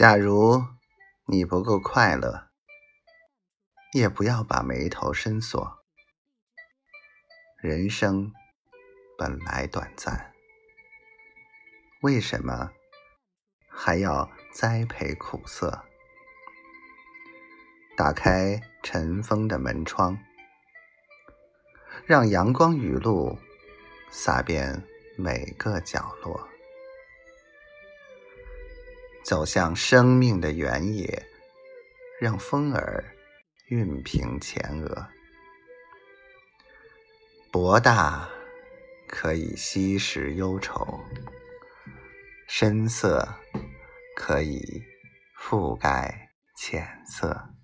假如你不够快乐，也不要把眉头深锁。人生本来短暂，为什么还要栽培苦涩？打开尘封的门窗，让阳光雨露洒遍每个角落。走向生命的原野，让风儿熨平前额。博大可以稀释忧愁，深色可以覆盖浅色。